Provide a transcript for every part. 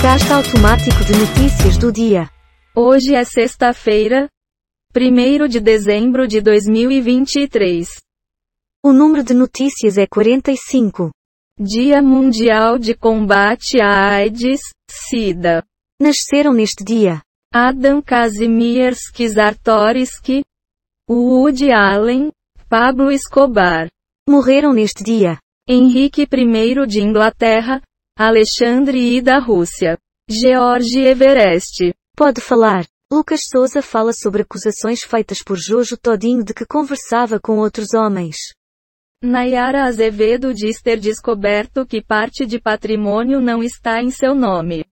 Podcast automático de notícias do dia. Hoje é sexta-feira, 1 de dezembro de 2023. O número de notícias é 45. Dia Mundial de Combate à AIDS, SIDA. Nasceram neste dia Adam Kazimierski Czartoryski, Woody Allen, Pablo Escobar. Morreram neste dia Henrique I de Inglaterra, Alexandre I da Rússia. George Everest. Pode falar. Lucas Souza fala sobre acusações feitas por Jojo Todinho de que conversava com outros homens. Nayara Azevedo diz ter descoberto que parte de patrimônio não está em seu nome.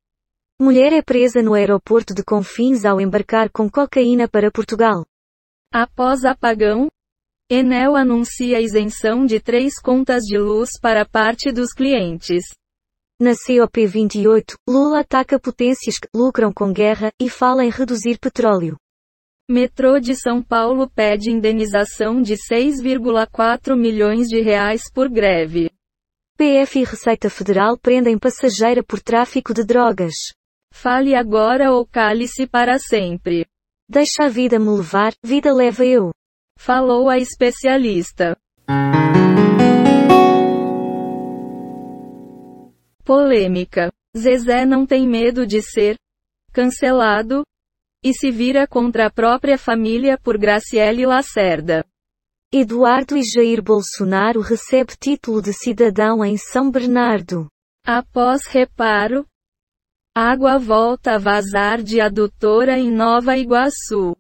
Mulher é presa no aeroporto de Confins ao embarcar com cocaína para Portugal. Após apagão, Enel anuncia isenção de três contas de luz para parte dos clientes. Na COP28, Lula ataca potências que lucram com guerra e fala em reduzir petróleo. Metrô de São Paulo pede indenização de 6,4 milhões de reais por greve. PF e Receita Federal prendem passageira por tráfico de drogas. Fale agora ou cale-se para sempre. Deixa a vida me levar, vida leva eu. Falou a especialista. Polêmica. Zezé não tem medo de ser cancelado e se vira contra a própria família por Graciele Lacerda. Eduardo e Jair Bolsonaro recebe título de cidadão em São Bernardo. Após reparo, água volta a vazar de adutora em Nova Iguaçu.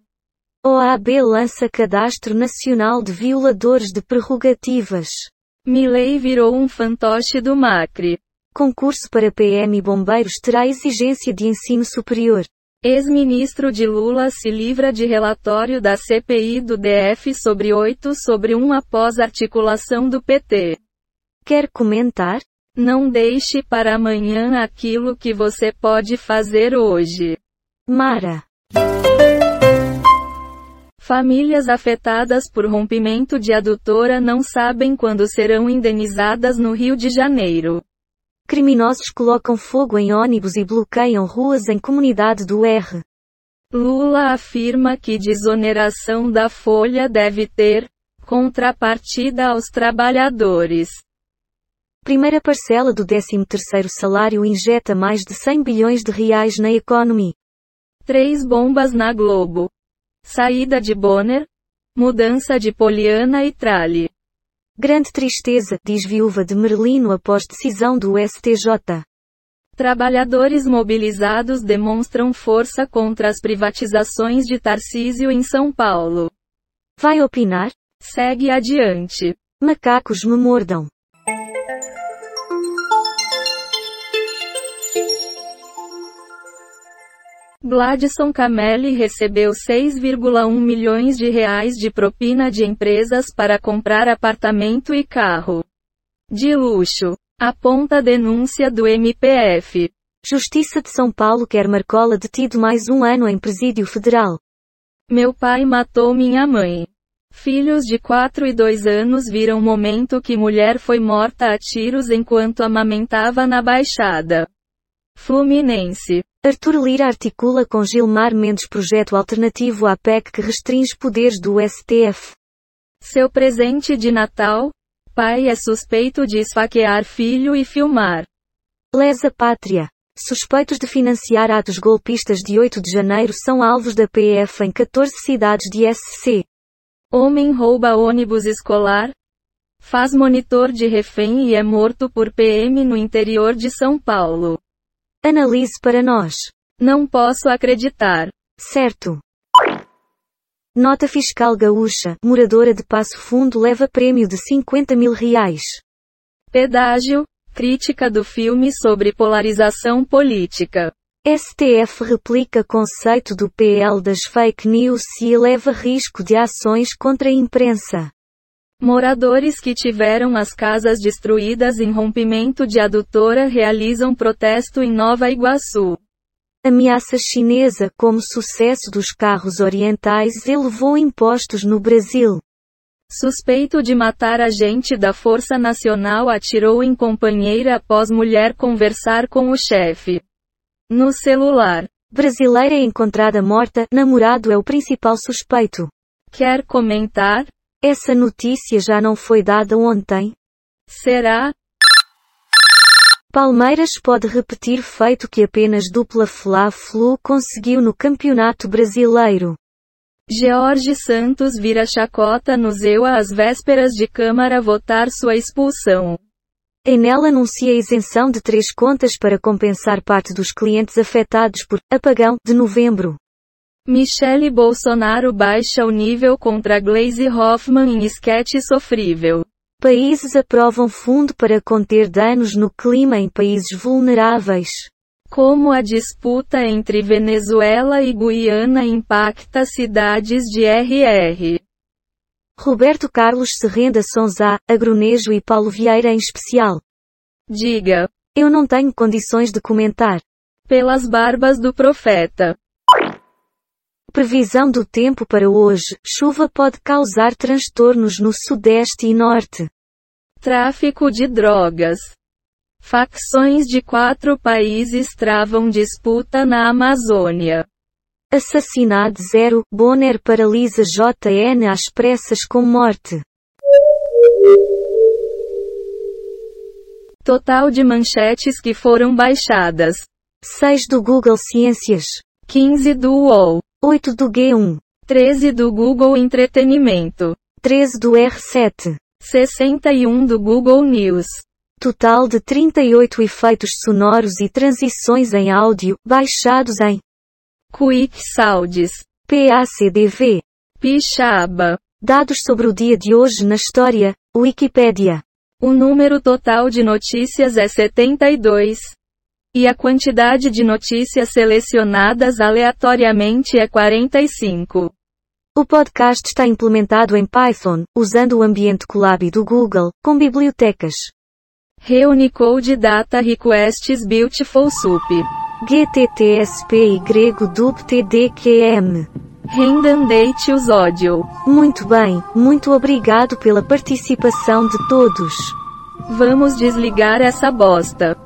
OAB lança Cadastro Nacional de Violadores de Prerrogativas. Milei virou um fantoche do Macri. Concurso para PM e bombeiros terá exigência de ensino superior. Ex-ministro de Lula se livra de relatório da CPI do DF sobre 8 sobre 1 após articulação do PT. Quer comentar? Não deixe para amanhã aquilo que você pode fazer hoje. Mara. Famílias afetadas por rompimento de adutora não sabem quando serão indenizadas no Rio de Janeiro. Criminosos colocam fogo em ônibus e bloqueiam ruas em comunidade do R. Lula afirma que desoneração da folha deve ter contrapartida aos trabalhadores. Primeira parcela do 13º salário injeta mais de 100 bilhões de reais na economia. Três bombas na Globo. Saída de Bonner. Mudança de Poliana e Trali. Grande tristeza, diz viúva de Merlino após decisão do STJ. Trabalhadores mobilizados demonstram força contra as privatizações de Tarcísio em São Paulo. Vai opinar? Segue adiante. Macacos me mordam. Gladson Camelli recebeu 6,1 milhões de reais de propina de empresas para comprar apartamento e carro. De luxo. Aponta denúncia do MPF. Justiça de São Paulo quer Marcola detido mais um ano em presídio federal. Meu pai matou minha mãe. Filhos de 4 e 2 anos viram o momento que mulher foi morta a tiros enquanto amamentava na Baixada. Fluminense. Arthur Lira articula com Gilmar Mendes projeto alternativo à PEC que restringe poderes do STF. Seu presente de Natal? Pai é suspeito de esfaquear filho e filmar. Lesa Pátria. Suspeitos de financiar atos golpistas de 8 de janeiro são alvos da PF em 14 cidades de SC. Homem rouba ônibus escolar? Faz monitor de refém e é morto por PM no interior de São Paulo. Analise para nós. Não posso acreditar. Certo. Nota fiscal gaúcha, moradora de Passo Fundo leva prêmio de 50 mil reais. Pedágio, crítica do filme sobre polarização política. STF replica conceito do PL das fake news e eleva risco de ações contra a imprensa. Moradores que tiveram as casas destruídas em rompimento de adutora realizam protesto em Nova Iguaçu. Ameaça chinesa como sucesso dos carros orientais elevou impostos no Brasil. Suspeito de matar agente da Força Nacional atirou em companheira após mulher conversar com o chefe. No celular. Brasileira encontrada morta, namorado é o principal suspeito. Quer comentar? Essa notícia já não foi dada ontem? Será? Palmeiras pode repetir feito que apenas dupla Fla-Flu conseguiu no Campeonato Brasileiro. George Santos vira chacota no Zewa às vésperas de Câmara votar sua expulsão. Enel anuncia isenção de três contas para compensar parte dos clientes afetados por apagão de novembro. Michele Bolsonaro baixa o nível contra Glaze Hoffman em esquete sofrível. Países aprovam fundo para conter danos no clima em países vulneráveis. Como a disputa entre Venezuela e Guiana impacta cidades de RR. Roberto Carlos se rende a Sonzá, Agronejo e Paulo Vieira em especial. Diga. Eu não tenho condições de comentar. Pelas barbas do profeta. Previsão do tempo para hoje: chuva pode causar transtornos no sudeste e norte. Tráfico de drogas. Facções de quatro países travam disputa na Amazônia. Assassinado zero, Bonner paralisa JN às pressas com morte. Total de manchetes que foram baixadas. 6 do Google Ciências. 15 do UOL. 8 do G1. 13 do Google Entretenimento. 13 do R7. 61 do Google News. Total de 38 efeitos sonoros e transições em áudio, baixados em Quick Sounds. PACDV. Pixaba. Dados sobre o dia de hoje na história, Wikipédia. O número total de notícias é 72. E a quantidade de notícias selecionadas aleatoriamente é 45. O podcast está implementado em Python, usando o ambiente Colab do Google, com bibliotecas. Reunicode Data Requests Beautiful Soup. GTTSPY DUPTDQM. Rendandate os ódio. Muito bem, muito obrigado pela participação de todos. Vamos desligar essa bosta.